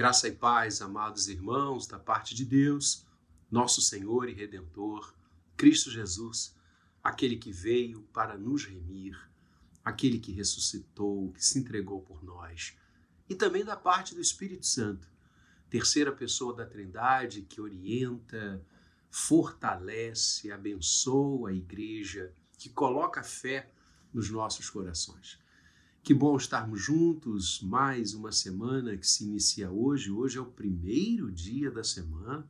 Graça e paz, amados irmãos, da parte de Deus, nosso Senhor e Redentor, Cristo Jesus, aquele que veio para nos remir, aquele que ressuscitou, que se entregou por nós, e também da parte do Espírito Santo, terceira pessoa da Trindade que orienta, fortalece, abençoa a igreja, que coloca fé nos nossos corações. Que bom estarmos juntos mais uma semana que se inicia hoje. Hoje é o primeiro dia da semana.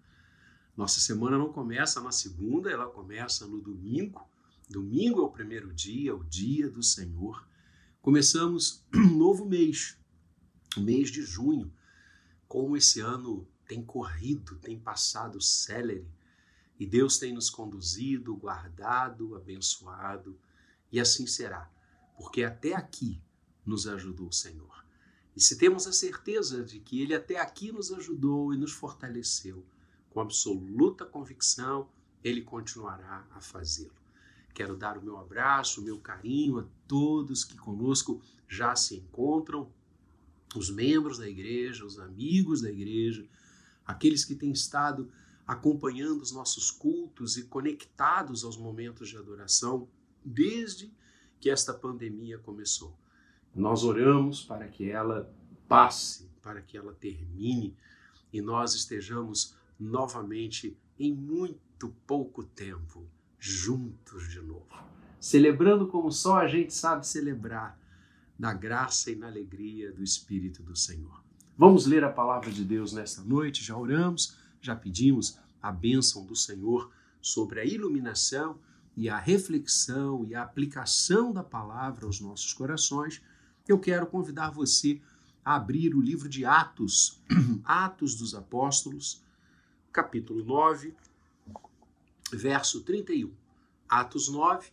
Nossa semana não começa na segunda, ela começa no domingo. Domingo é o primeiro dia, o dia do Senhor. Começamos um novo mês, o mês de junho. Como esse ano tem corrido, tem passado célere, e Deus tem nos conduzido, guardado, abençoado, e assim será, porque até aqui nos ajudou o Senhor. E se temos a certeza de que Ele até aqui nos ajudou e nos fortaleceu, com absoluta convicção, Ele continuará a fazê-lo. Quero dar o meu abraço, o meu carinho a todos que conosco já se encontram, os membros da igreja, os amigos da igreja, aqueles que têm estado acompanhando os nossos cultos e conectados aos momentos de adoração desde que esta pandemia começou. Nós oramos para que ela passe, para que ela termine e nós estejamos novamente em muito pouco tempo juntos de novo, celebrando como só a gente sabe celebrar, na graça e na alegria do Espírito do Senhor. Vamos ler a palavra de Deus nesta noite, já oramos, já pedimos a bênção do Senhor sobre a iluminação e a reflexão e a aplicação da palavra aos nossos corações eu quero convidar você a abrir o livro de Atos, Atos dos Apóstolos, capítulo 9, verso 31. Atos 9,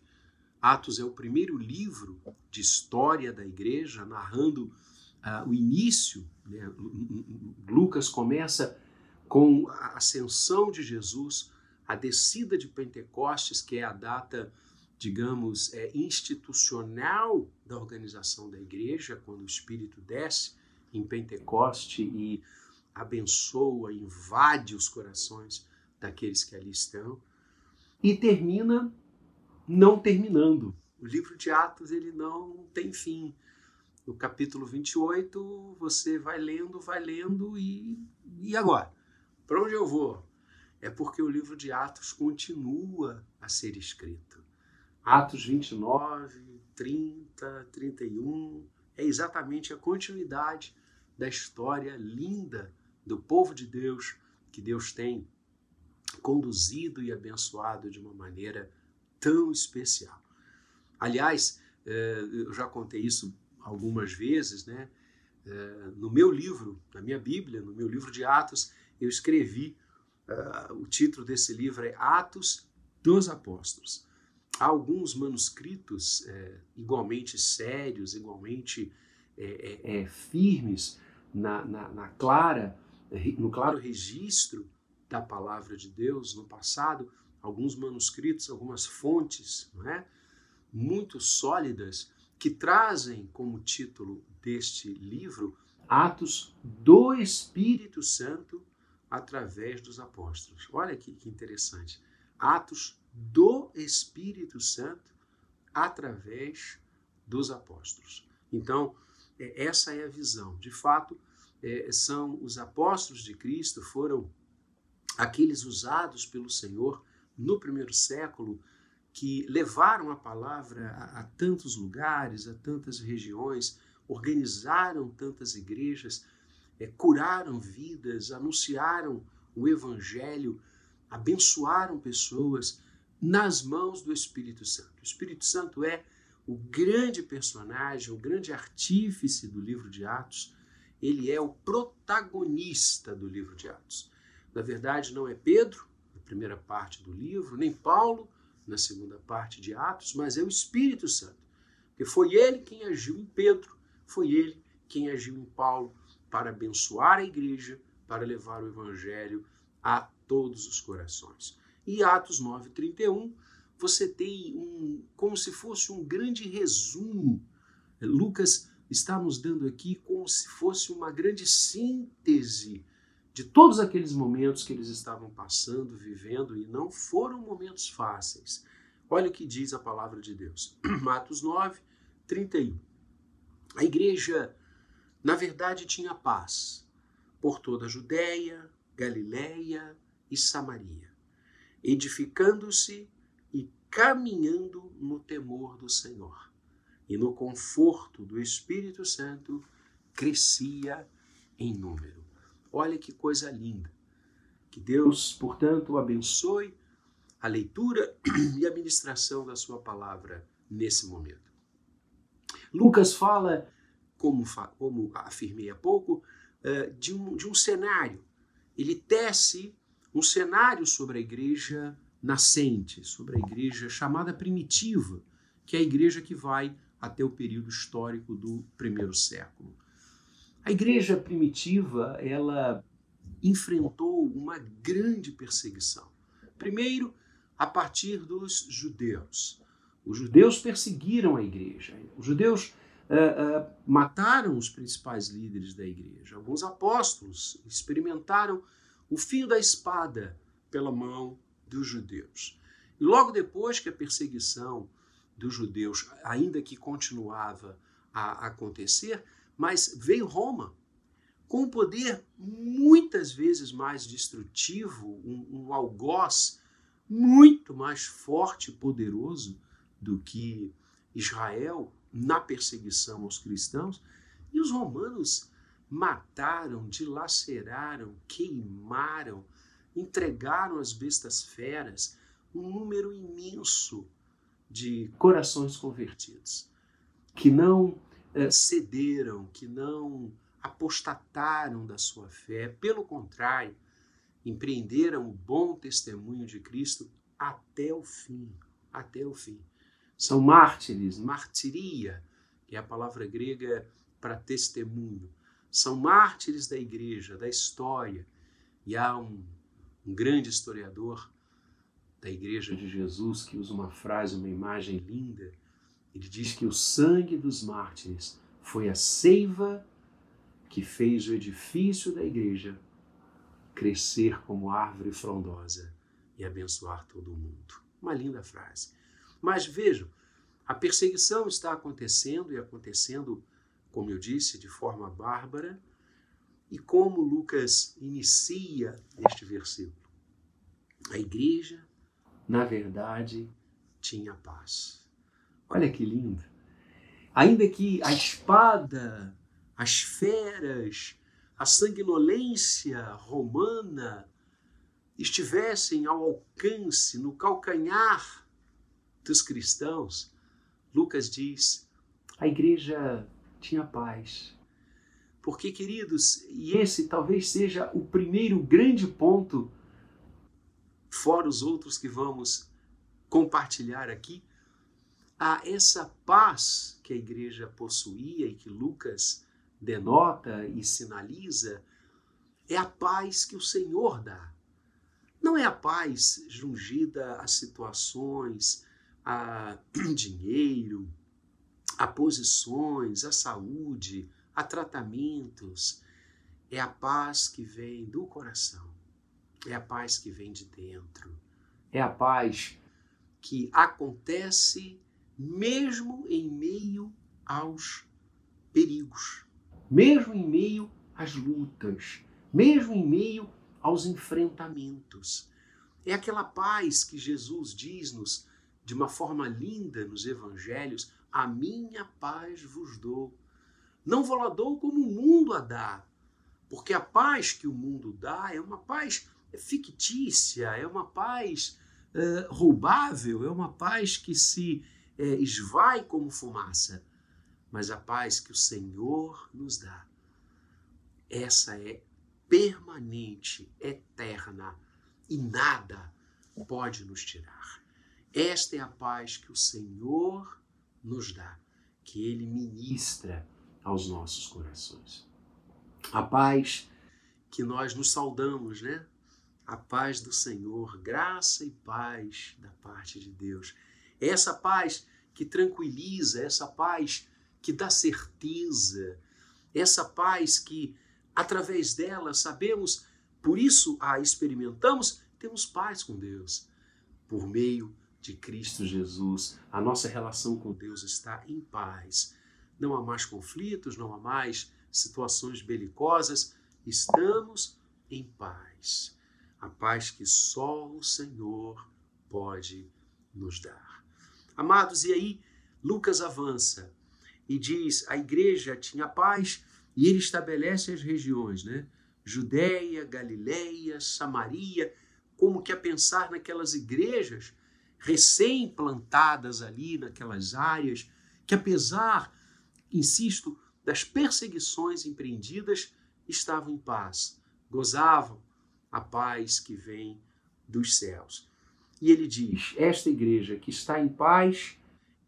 Atos é o primeiro livro de história da igreja, narrando uh, o início. Né? Lucas começa com a ascensão de Jesus, a descida de Pentecostes, que é a data digamos, é, institucional da organização da igreja, quando o Espírito desce em Pentecoste e abençoa, invade os corações daqueles que ali estão, e termina não terminando. O livro de Atos ele não tem fim. No capítulo 28, você vai lendo, vai lendo e, e agora? Para onde eu vou? É porque o livro de Atos continua a ser escrito. Atos 29, 30, 31, é exatamente a continuidade da história linda do povo de Deus que Deus tem conduzido e abençoado de uma maneira tão especial. Aliás, é, eu já contei isso algumas vezes, né? É, no meu livro, na minha Bíblia, no meu livro de Atos, eu escrevi, é, o título desse livro é Atos dos Apóstolos há alguns manuscritos é, igualmente sérios, igualmente é, é, é firmes na, na, na, clara, no claro registro da palavra de Deus no passado, alguns manuscritos, algumas fontes, não é? muito sólidas que trazem como título deste livro Atos do Espírito Santo através dos apóstolos. Olha que, que interessante. Atos do Espírito Santo através dos apóstolos. Então, é, essa é a visão. De fato, é, são os apóstolos de Cristo, foram aqueles usados pelo Senhor no primeiro século que levaram a palavra a, a tantos lugares, a tantas regiões, organizaram tantas igrejas, é, curaram vidas, anunciaram o evangelho, abençoaram pessoas nas mãos do Espírito Santo. O Espírito Santo é o grande personagem, o grande artífice do livro de Atos. Ele é o protagonista do livro de Atos. Na verdade, não é Pedro, na primeira parte do livro, nem Paulo, na segunda parte de Atos, mas é o Espírito Santo. Porque foi ele quem agiu em Pedro, foi ele quem agiu em Paulo para abençoar a igreja, para levar o evangelho a todos os corações. E Atos 9:31, você tem um como se fosse um grande resumo. Lucas está nos dando aqui como se fosse uma grande síntese de todos aqueles momentos que eles estavam passando, vivendo, e não foram momentos fáceis. Olha o que diz a palavra de Deus. Matos 9, 31. A igreja, na verdade, tinha paz por toda a Judéia, Galiléia e Samaria, edificando-se e caminhando no temor do Senhor. E no conforto do Espírito Santo crescia em número. Olha que coisa linda. Que Deus, portanto, abençoe a leitura e a ministração da sua palavra nesse momento. Lucas fala, como, como afirmei há pouco, eh, de um, de um cenário. Ele tece um cenário sobre a igreja nascente, sobre a igreja chamada primitiva, que é a igreja que vai até o período histórico do primeiro século. A igreja primitiva, ela enfrentou uma grande perseguição. Primeiro, a partir dos judeus. Os judeus perseguiram a igreja. Os judeus uh, uh, mataram os principais líderes da igreja. Alguns apóstolos experimentaram o fio da espada pela mão dos judeus. E logo depois que a perseguição dos judeus, ainda que continuava a acontecer, mas veio Roma com um poder muitas vezes mais destrutivo, um, um algoz muito mais forte e poderoso do que Israel na perseguição aos cristãos. E os romanos mataram, dilaceraram, queimaram, entregaram às bestas feras um número imenso de corações convertidos, que não eh, cederam, que não apostataram da sua fé, pelo contrário, empreenderam o bom testemunho de Cristo até o fim, até o fim. São mártires, martiria, que é a palavra grega para testemunho. São mártires da igreja, da história. E há um, um grande historiador da igreja de Jesus que usa uma frase, uma imagem linda. Ele diz que o sangue dos mártires foi a seiva que fez o edifício da igreja crescer como árvore frondosa e abençoar todo mundo. Uma linda frase. Mas vejam, a perseguição está acontecendo e acontecendo, como eu disse, de forma bárbara. E como Lucas inicia este versículo? A igreja, na verdade, tinha paz. Olha que lindo. Ainda que a espada as feras, a sanguinolência romana estivessem ao alcance, no calcanhar dos cristãos, Lucas diz: a igreja tinha paz. Porque, queridos, e esse talvez seja o primeiro grande ponto, fora os outros que vamos compartilhar aqui, a essa paz que a igreja possuía e que Lucas denota e sinaliza é a paz que o Senhor dá. Não é a paz jungida a situações, a dinheiro, a posições, a saúde, a tratamentos. É a paz que vem do coração. É a paz que vem de dentro. É a paz que acontece mesmo em meio aos perigos mesmo em meio às lutas, mesmo em meio aos enfrentamentos. É aquela paz que Jesus diz-nos de uma forma linda nos evangelhos: A minha paz vos dou. Não vou lá dou como o mundo a dá, porque a paz que o mundo dá é uma paz fictícia, é uma paz uh, roubável, é uma paz que se uh, esvai como fumaça mas a paz que o Senhor nos dá, essa é permanente, eterna e nada pode nos tirar. Esta é a paz que o Senhor nos dá, que Ele ministra aos nossos corações. A paz que nós nos saudamos, né? A paz do Senhor, graça e paz da parte de Deus. Essa paz que tranquiliza, essa paz que dá certeza, essa paz que, através dela, sabemos, por isso a experimentamos, temos paz com Deus. Por meio de Cristo Jesus, a nossa relação com Deus está em paz. Não há mais conflitos, não há mais situações belicosas, estamos em paz. A paz que só o Senhor pode nos dar. Amados, e aí Lucas avança e diz: a igreja tinha paz e ele estabelece as regiões, né? Judéia, Galiléia, Samaria, como que a pensar naquelas igrejas recém-plantadas ali naquelas áreas, que apesar, insisto, das perseguições empreendidas, estavam em paz, gozavam a paz que vem dos céus. E ele diz: esta igreja que está em paz,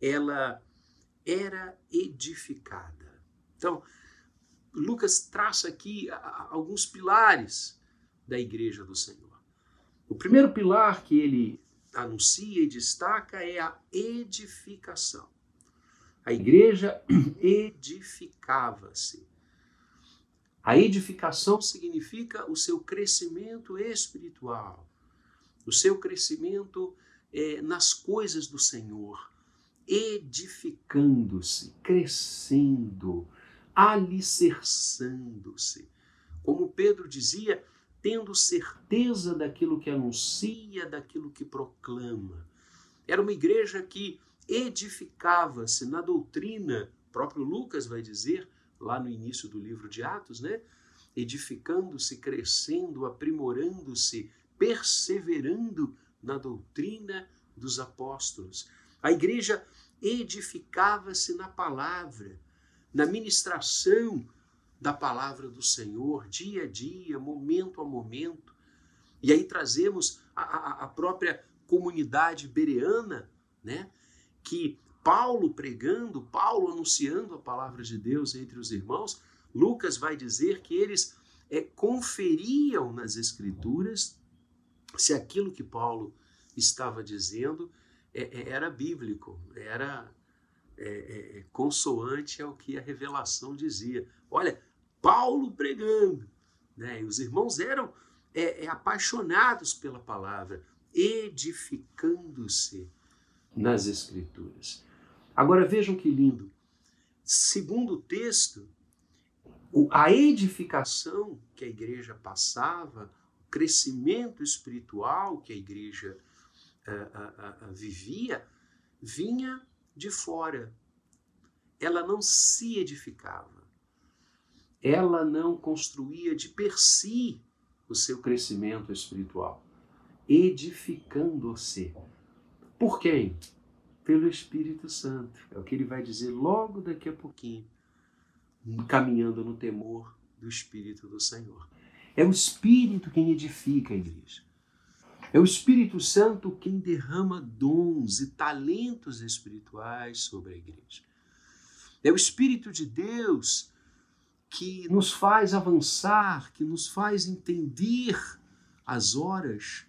ela era edificada. Então, Lucas traça aqui alguns pilares da igreja do Senhor. O primeiro pilar que ele anuncia e destaca é a edificação. A igreja edificava-se. A edificação significa o seu crescimento espiritual, o seu crescimento é, nas coisas do Senhor, edificando-se, crescendo, alicerçando-se. Como Pedro dizia, tendo certeza daquilo que anuncia, daquilo que proclama. Era uma igreja que edificava-se na doutrina, próprio Lucas vai dizer lá no início do livro de Atos, né? Edificando-se, crescendo, aprimorando-se, perseverando na doutrina dos apóstolos. A igreja edificava-se na palavra, na ministração da palavra do Senhor, dia a dia, momento a momento. E aí trazemos a, a, a própria comunidade bereana, né? que Paulo pregando, Paulo anunciando a palavra de Deus entre os irmãos, Lucas vai dizer que eles é, conferiam nas Escrituras se aquilo que Paulo estava dizendo é, é, era bíblico, era é, é, é, consoante ao que a revelação dizia. Olha, Paulo pregando, né? E os irmãos eram é, apaixonados pela palavra, edificando-se nas Escrituras. Agora vejam que lindo. Segundo o texto, a edificação que a igreja passava, o crescimento espiritual que a igreja vivia vinha de fora. Ela não se edificava. Ela não construía de per si o seu crescimento espiritual, edificando-se. Por quem? Pelo Espírito Santo. É o que ele vai dizer logo daqui a pouquinho, caminhando no temor do Espírito do Senhor. É o Espírito quem edifica a igreja. É o Espírito Santo quem derrama dons e talentos espirituais sobre a igreja. É o Espírito de Deus que nos faz avançar, que nos faz entender as horas,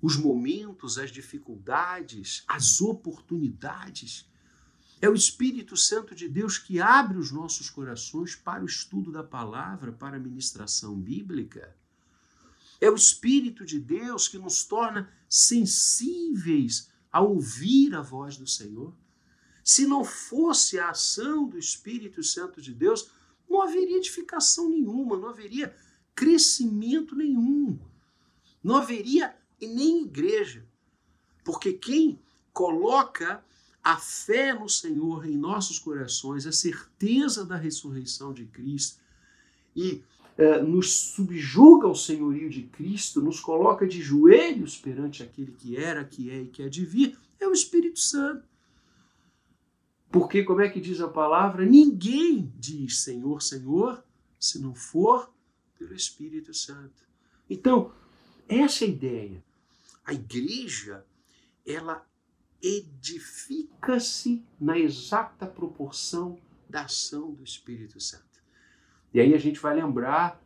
os momentos, as dificuldades, as oportunidades. É o Espírito Santo de Deus que abre os nossos corações para o estudo da palavra, para a ministração bíblica. É o Espírito de Deus que nos torna sensíveis a ouvir a voz do Senhor. Se não fosse a ação do Espírito Santo de Deus, não haveria edificação nenhuma, não haveria crescimento nenhum, não haveria nem igreja. Porque quem coloca a fé no Senhor em nossos corações, a certeza da ressurreição de Cristo e é, nos subjuga ao senhorio de Cristo, nos coloca de joelhos perante aquele que era, que é e que é de vir, é o Espírito Santo. Porque, como é que diz a palavra? Ninguém diz Senhor, Senhor, se não for pelo Espírito Santo. Então, essa é a ideia. A igreja, ela edifica-se na exata proporção da ação do Espírito Santo. E aí a gente vai lembrar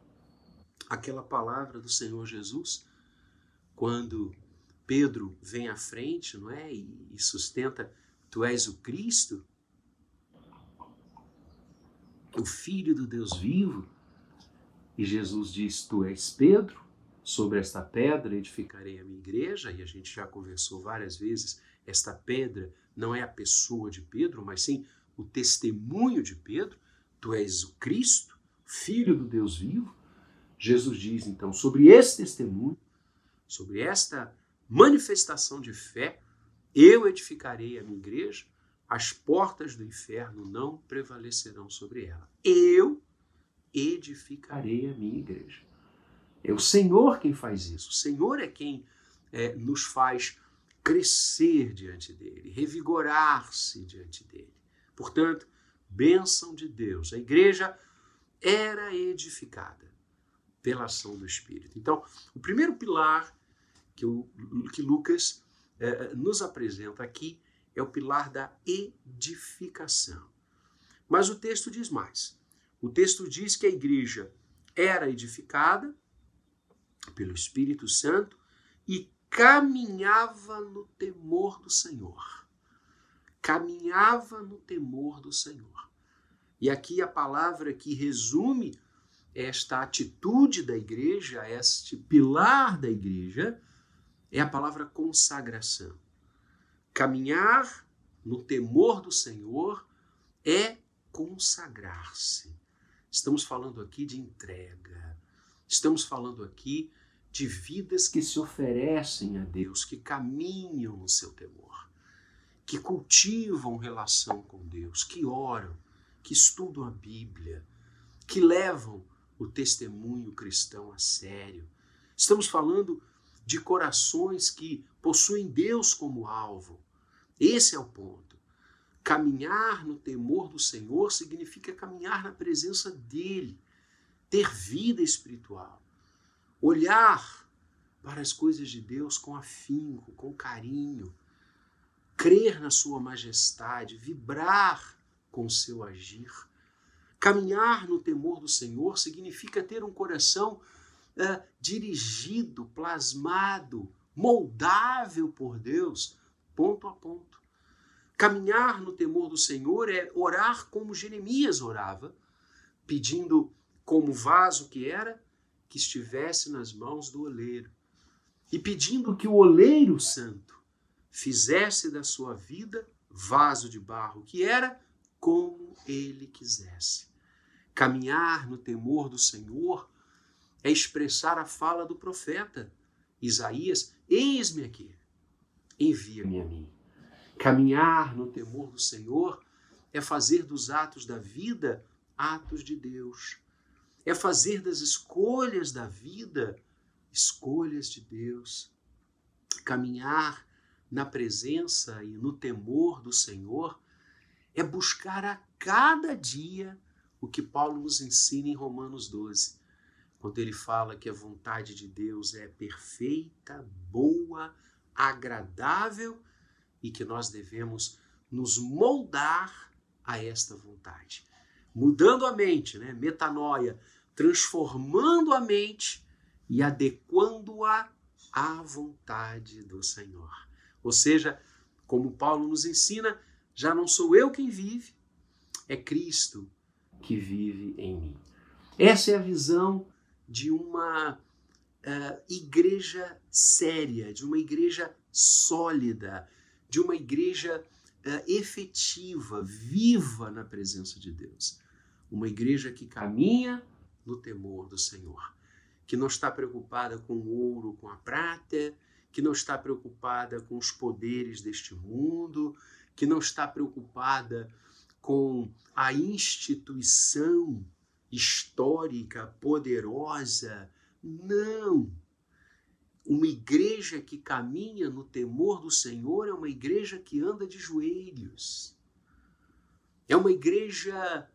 aquela palavra do Senhor Jesus, quando Pedro vem à frente, não é? E sustenta, tu és o Cristo. O Filho do Deus vivo. E Jesus diz: Tu és Pedro, sobre esta pedra edificarei a minha igreja. E a gente já conversou várias vezes: esta pedra não é a pessoa de Pedro, mas sim o testemunho de Pedro. Tu és o Cristo, Filho do Deus vivo. Jesus diz então sobre esse testemunho, sobre esta manifestação de fé, eu edificarei a minha igreja, as portas do inferno não prevalecerão sobre ela. Eu edificarei a minha igreja. É o Senhor quem faz isso. O Senhor é quem é, nos faz crescer diante dele, revigorar-se diante dele. Portanto, bênção de Deus. A igreja era edificada pela ação do Espírito. Então, o primeiro pilar que, o, que Lucas é, nos apresenta aqui é o pilar da edificação. Mas o texto diz mais. O texto diz que a igreja era edificada pelo Espírito Santo e caminhava no temor do Senhor. Caminhava no temor do Senhor. E aqui a palavra que resume esta atitude da igreja, este pilar da igreja, é a palavra consagração. Caminhar no temor do Senhor é consagrar-se. Estamos falando aqui de entrega. Estamos falando aqui de vidas que se oferecem a Deus, que caminham no seu temor, que cultivam relação com Deus, que oram, que estudam a Bíblia, que levam o testemunho cristão a sério. Estamos falando de corações que possuem Deus como alvo, esse é o ponto. Caminhar no temor do Senhor significa caminhar na presença dEle, ter vida espiritual, olhar para as coisas de Deus com afinco, com carinho, crer na Sua majestade, vibrar com seu agir. Caminhar no temor do Senhor significa ter um coração uh, dirigido, plasmado, moldável por Deus ponto a ponto. Caminhar no temor do Senhor é orar como Jeremias orava, pedindo, como vaso que era, que estivesse nas mãos do oleiro, e pedindo que o oleiro santo fizesse da sua vida vaso de barro que era, como ele quisesse. Caminhar no temor do Senhor é expressar a fala do profeta Isaías: Eis-me aqui, envia-me a mim. Caminhar no temor do Senhor é fazer dos atos da vida atos de Deus. É fazer das escolhas da vida escolhas de Deus. Caminhar na presença e no temor do Senhor é buscar a cada dia o que Paulo nos ensina em Romanos 12, quando ele fala que a vontade de Deus é perfeita, boa, agradável e que nós devemos nos moldar a esta vontade. Mudando a mente, né? metanoia, transformando a mente e adequando-a à vontade do Senhor. Ou seja, como Paulo nos ensina, já não sou eu quem vive, é Cristo que vive em mim. Essa é a visão de uma uh, igreja séria, de uma igreja sólida, de uma igreja uh, efetiva, viva na presença de Deus. Uma igreja que caminha no temor do Senhor, que não está preocupada com o ouro, com a prata, que não está preocupada com os poderes deste mundo, que não está preocupada com a instituição histórica, poderosa. Não! Uma igreja que caminha no temor do Senhor é uma igreja que anda de joelhos. É uma igreja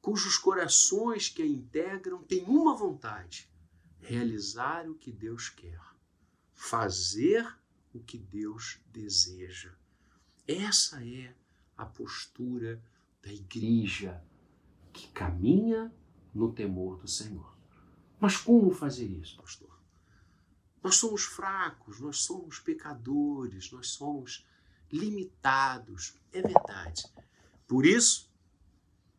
cujos corações que a integram têm uma vontade: realizar o que Deus quer, fazer o que Deus deseja. Essa é a postura da igreja que caminha no temor do Senhor. Mas como fazer isso, pastor? Nós somos fracos, nós somos pecadores, nós somos limitados. É verdade. Por isso,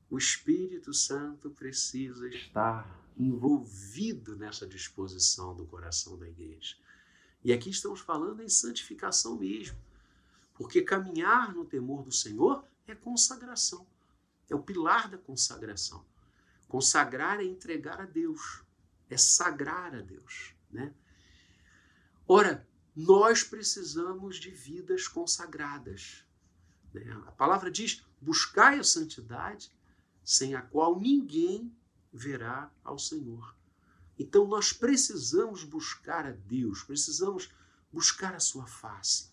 o Espírito Santo precisa estar envolvido nessa disposição do coração da igreja. E aqui estamos falando em santificação mesmo, porque caminhar no temor do Senhor é consagração, é o pilar da consagração. Consagrar é entregar a Deus, é sagrar a Deus, né? Ora, nós precisamos de vidas consagradas. Né? A palavra diz: buscai a santidade, sem a qual ninguém verá ao Senhor. Então nós precisamos buscar a Deus, precisamos buscar a sua face.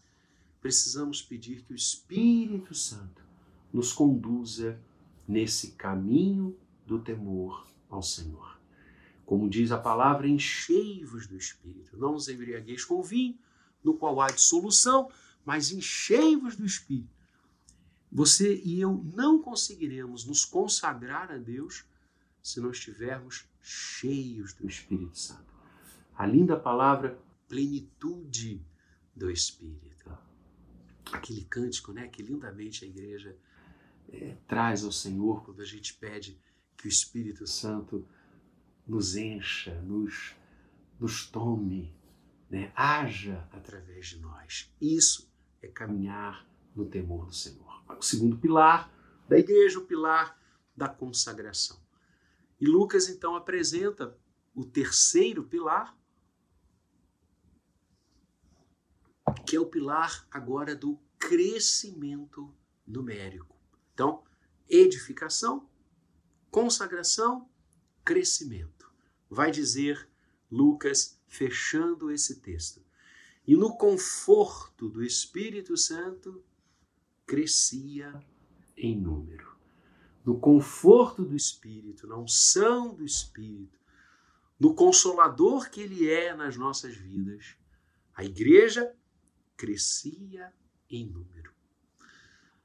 Precisamos pedir que o Espírito Santo nos conduza nesse caminho do temor ao Senhor. Como diz a palavra, enchei-vos do Espírito. Não os embriagueis com vinho, no qual há dissolução, mas enchei-vos do Espírito. Você e eu não conseguiremos nos consagrar a Deus se não estivermos cheios do Espírito Santo. A linda palavra plenitude do Espírito. Aquele cântico, né, que lindamente a igreja é, traz ao Senhor quando a gente pede que o Espírito Santo nos encha, nos, nos tome, né, haja através de nós. Isso é caminhar no temor do Senhor. O segundo pilar da igreja, o pilar da consagração. E Lucas então apresenta o terceiro pilar, que é o pilar agora do crescimento numérico. Então, edificação, consagração, crescimento. Vai dizer Lucas fechando esse texto. E no conforto do Espírito Santo crescia em número no conforto do Espírito, na unção do Espírito, no consolador que Ele é nas nossas vidas, a igreja crescia em número.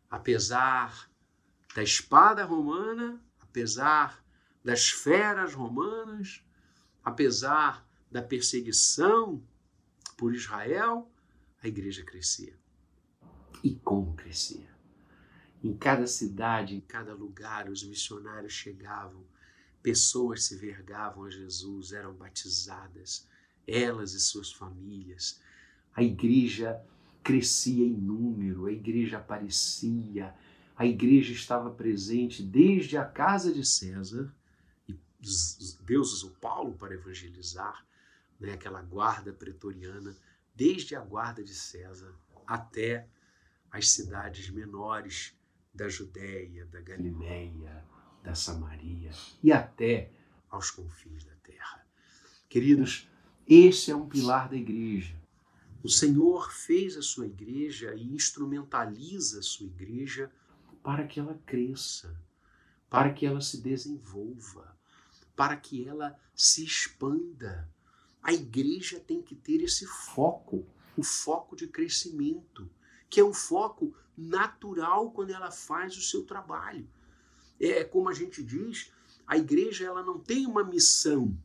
Apesar da espada romana, apesar das feras romanas, apesar da perseguição por Israel, a igreja crescia. E como crescia? Em cada cidade, em cada lugar, os missionários chegavam, pessoas se vergavam a Jesus, eram batizadas, elas e suas famílias. A igreja crescia em número, a igreja aparecia, a igreja estava presente desde a casa de César, Deus usou Paulo para evangelizar, né, aquela guarda pretoriana, desde a guarda de César até as cidades menores da Judéia, da Galileia, da Samaria e até aos confins da terra. Queridos, esse é um pilar da igreja. O Senhor fez a sua igreja e instrumentaliza a sua igreja para que ela cresça, para que ela se desenvolva, para que ela se expanda. A igreja tem que ter esse foco, o foco de crescimento, que é um foco natural quando ela faz o seu trabalho. É como a gente diz, a igreja ela não tem uma missão,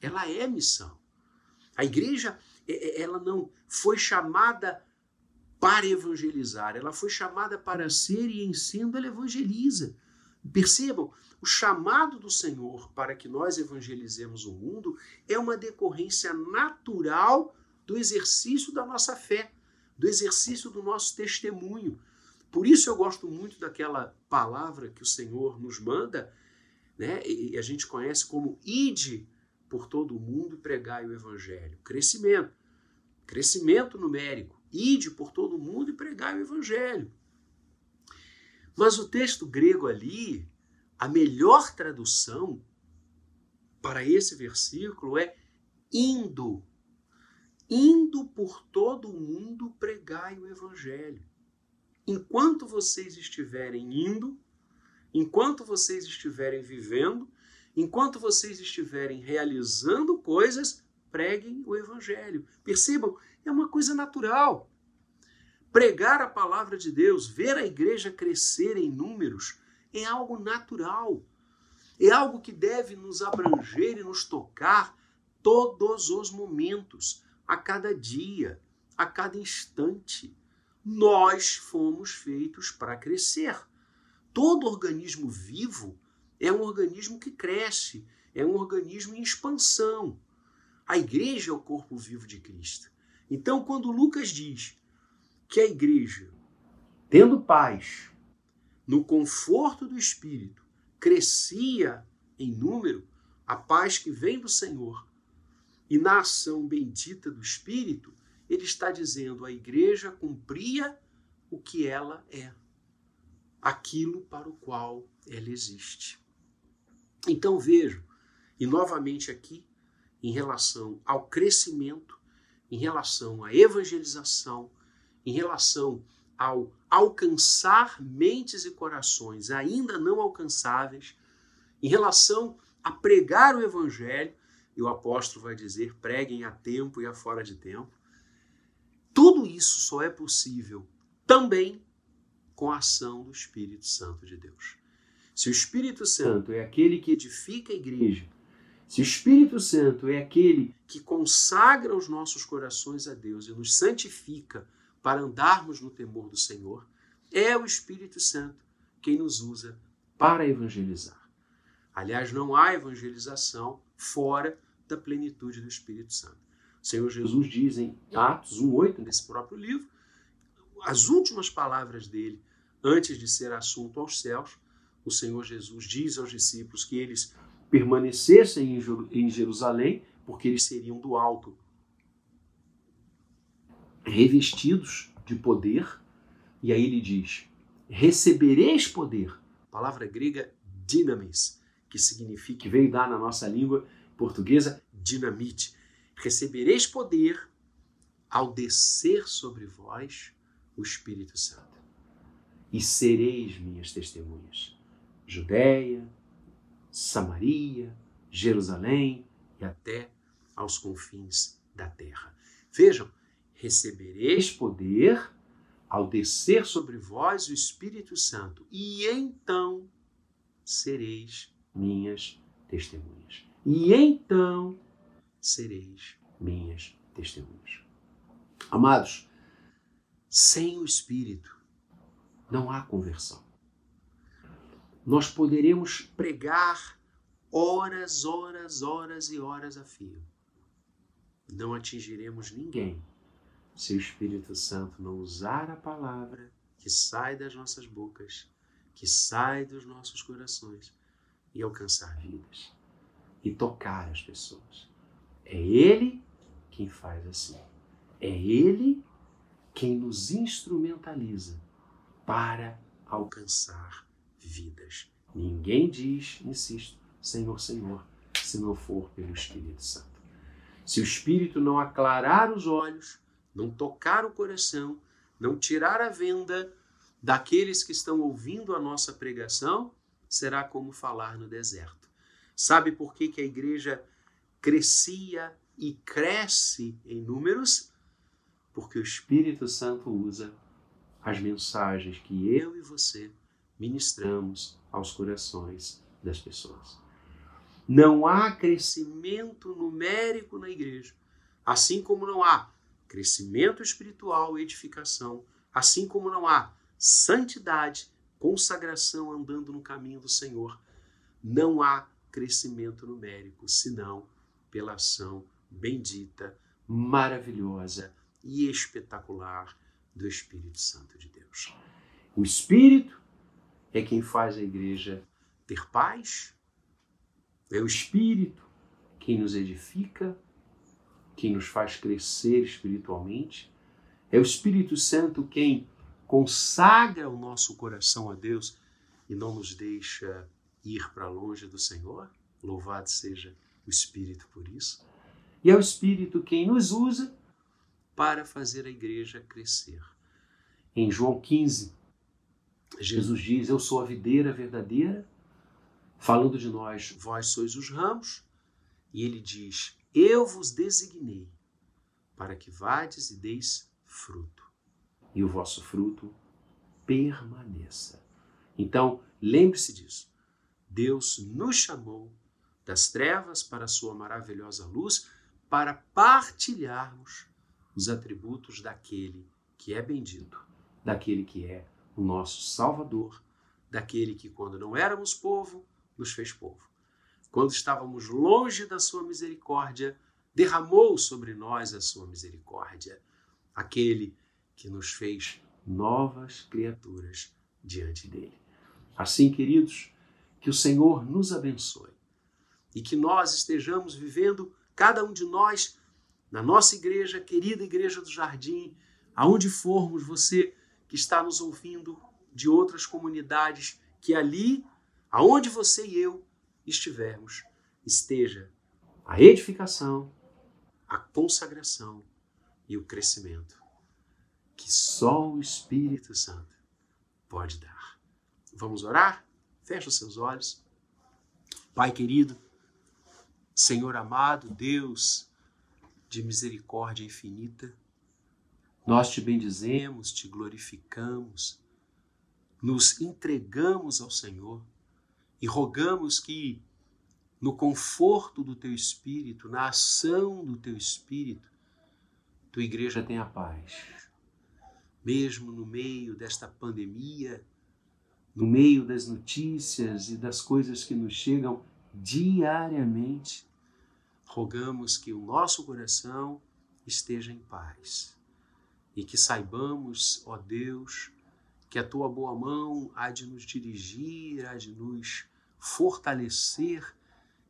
ela é missão. A igreja é, é, ela não foi chamada para evangelizar, ela foi chamada para ser e em sendo ela evangeliza. Percebam, o chamado do Senhor para que nós evangelizemos o mundo é uma decorrência natural do exercício da nossa fé do exercício do nosso testemunho. Por isso eu gosto muito daquela palavra que o Senhor nos manda, né? E a gente conhece como ide por todo o mundo e pregai o evangelho. Crescimento. Crescimento numérico. Ide por todo o mundo e pregai o evangelho. Mas o texto grego ali, a melhor tradução para esse versículo é indo indo por todo o mundo pregai o evangelho. Enquanto vocês estiverem indo, enquanto vocês estiverem vivendo, enquanto vocês estiverem realizando coisas, preguem o evangelho. Percebam, é uma coisa natural. Pregar a palavra de Deus, ver a igreja crescer em números, é algo natural. É algo que deve nos abranger e nos tocar todos os momentos a cada dia, a cada instante. Nós fomos feitos para crescer. Todo organismo vivo é um organismo que cresce, é um organismo em expansão. A igreja é o corpo vivo de Cristo. Então, quando Lucas diz que a igreja, tendo paz, no conforto do espírito, crescia em número, a paz que vem do Senhor, e na ação bendita do espírito, ele está dizendo a igreja cumpria o que ela é, aquilo para o qual ela existe. Então vejam, e novamente aqui, em relação ao crescimento, em relação à evangelização, em relação ao alcançar mentes e corações ainda não alcançáveis, em relação a pregar o evangelho, e o apóstolo vai dizer: preguem a tempo e a fora de tempo. Tudo isso só é possível também com a ação do Espírito Santo de Deus. Se o Espírito Santo é aquele que edifica a igreja, se o Espírito Santo é aquele que consagra os nossos corações a Deus e nos santifica para andarmos no temor do Senhor, é o Espírito Santo quem nos usa para evangelizar. Aliás, não há evangelização fora da plenitude do Espírito Santo. O Senhor Jesus diz em Atos 1:8 nesse próprio livro, as últimas palavras dele antes de ser assunto aos céus, o Senhor Jesus diz aos discípulos que eles permanecessem em Jerusalém, porque eles seriam do alto revestidos de poder. E aí ele diz: recebereis poder. Palavra grega dinamis, que significa, que veio dar na nossa língua portuguesa dinamite. Recebereis poder ao descer sobre vós o Espírito Santo. E sereis minhas testemunhas. Judéia, Samaria, Jerusalém e até aos confins da terra. Vejam, recebereis poder ao descer sobre vós o Espírito Santo, e então sereis minhas testemunhas. E então sereis minhas testemunhas. Amados, sem o Espírito não há conversão nós poderemos pregar horas, horas, horas e horas a fio. Não atingiremos ninguém se o Espírito Santo não usar a palavra que sai das nossas bocas, que sai dos nossos corações e alcançar vidas e tocar as pessoas. É Ele quem faz assim. É Ele quem nos instrumentaliza para alcançar vidas. Ninguém diz, insisto, Senhor, Senhor, se não for pelo Espírito Santo. Se o Espírito não aclarar os olhos, não tocar o coração, não tirar a venda daqueles que estão ouvindo a nossa pregação, será como falar no deserto. Sabe por que, que a igreja crescia e cresce em números? Porque o Espírito Santo usa as mensagens que eu e você ministramos aos corações das pessoas. Não há crescimento numérico na igreja, assim como não há crescimento espiritual e edificação, assim como não há santidade, consagração andando no caminho do Senhor. Não há crescimento numérico, senão pela ação bendita, maravilhosa e espetacular do Espírito Santo de Deus. O Espírito é quem faz a igreja ter paz, é o Espírito quem nos edifica, quem nos faz crescer espiritualmente, é o Espírito Santo quem consagra o nosso coração a Deus e não nos deixa ir para longe do Senhor. Louvado seja o Espírito por isso. E é o Espírito quem nos usa para fazer a igreja crescer. Em João 15, Jesus diz: Eu sou a videira verdadeira, falando de nós, vós sois os ramos. E ele diz: Eu vos designei para que vades e deis fruto, e o vosso fruto permaneça. Então, lembre-se disso. Deus nos chamou das trevas para a sua maravilhosa luz para partilharmos os atributos daquele que é bendito, daquele que é o nosso Salvador, daquele que, quando não éramos povo, nos fez povo. Quando estávamos longe da sua misericórdia, derramou sobre nós a sua misericórdia, aquele que nos fez novas criaturas diante dele. Assim, queridos, que o Senhor nos abençoe e que nós estejamos vivendo, cada um de nós, na nossa igreja, querida Igreja do Jardim, aonde formos, você que está nos ouvindo de outras comunidades, que ali, aonde você e eu estivermos, esteja a edificação, a consagração e o crescimento que só o Espírito Santo pode dar. Vamos orar? Feche os seus olhos. Pai querido, Senhor amado, Deus de misericórdia infinita, nós te bendizemos, te glorificamos, nos entregamos ao Senhor e rogamos que, no conforto do teu espírito, na ação do teu espírito, tua igreja tenha paz. Mesmo no meio desta pandemia, no meio das notícias e das coisas que nos chegam diariamente, rogamos que o nosso coração esteja em paz e que saibamos, ó Deus, que a tua boa mão há de nos dirigir, há de nos fortalecer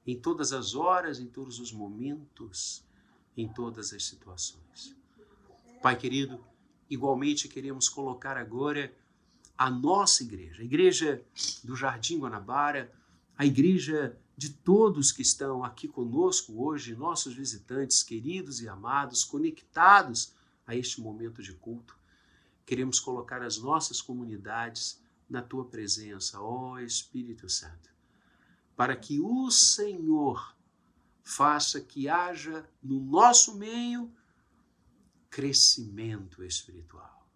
em todas as horas, em todos os momentos, em todas as situações. Pai querido, igualmente queremos colocar agora a nossa igreja, a igreja do Jardim Guanabara, a igreja de todos que estão aqui conosco hoje, nossos visitantes queridos e amados, conectados a este momento de culto. Queremos colocar as nossas comunidades na tua presença, ó Espírito Santo, para que o Senhor faça que haja no nosso meio crescimento espiritual,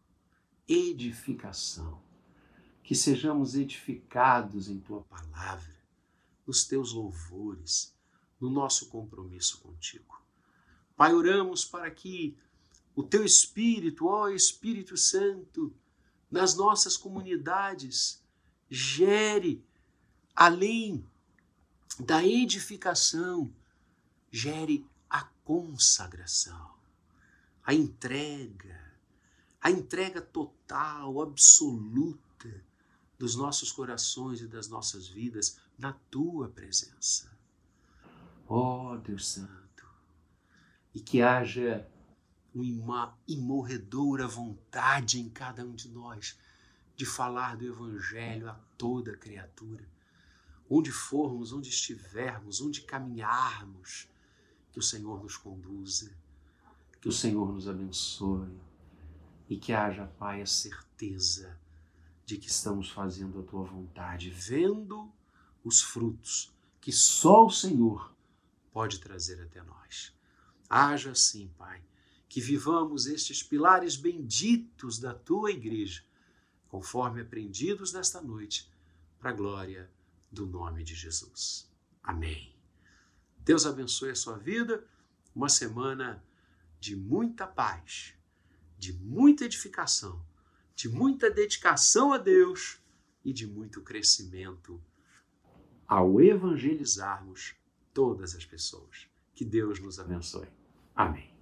edificação, que sejamos edificados em tua palavra, nos teus louvores, no nosso compromisso contigo. Pai, oramos para que o teu Espírito, ó Espírito Santo, nas nossas comunidades, gere, além da edificação, gere a consagração, a entrega, a entrega total, absoluta dos nossos corações e das nossas vidas na tua presença. Ó oh, Deus Santo, e que haja uma imorredora vontade em cada um de nós de falar do Evangelho a toda criatura. Onde formos, onde estivermos, onde caminharmos, que o Senhor nos conduza, que o Senhor nos abençoe e que haja, Pai, a certeza de que estamos fazendo a tua vontade, vendo os frutos que só o Senhor pode trazer até nós. Haja assim, Pai, que vivamos estes pilares benditos da tua igreja, conforme aprendidos nesta noite, para a glória do nome de Jesus. Amém. Deus abençoe a sua vida, uma semana de muita paz, de muita edificação, de muita dedicação a Deus e de muito crescimento ao evangelizarmos todas as pessoas. Que Deus nos abençoe. Amém.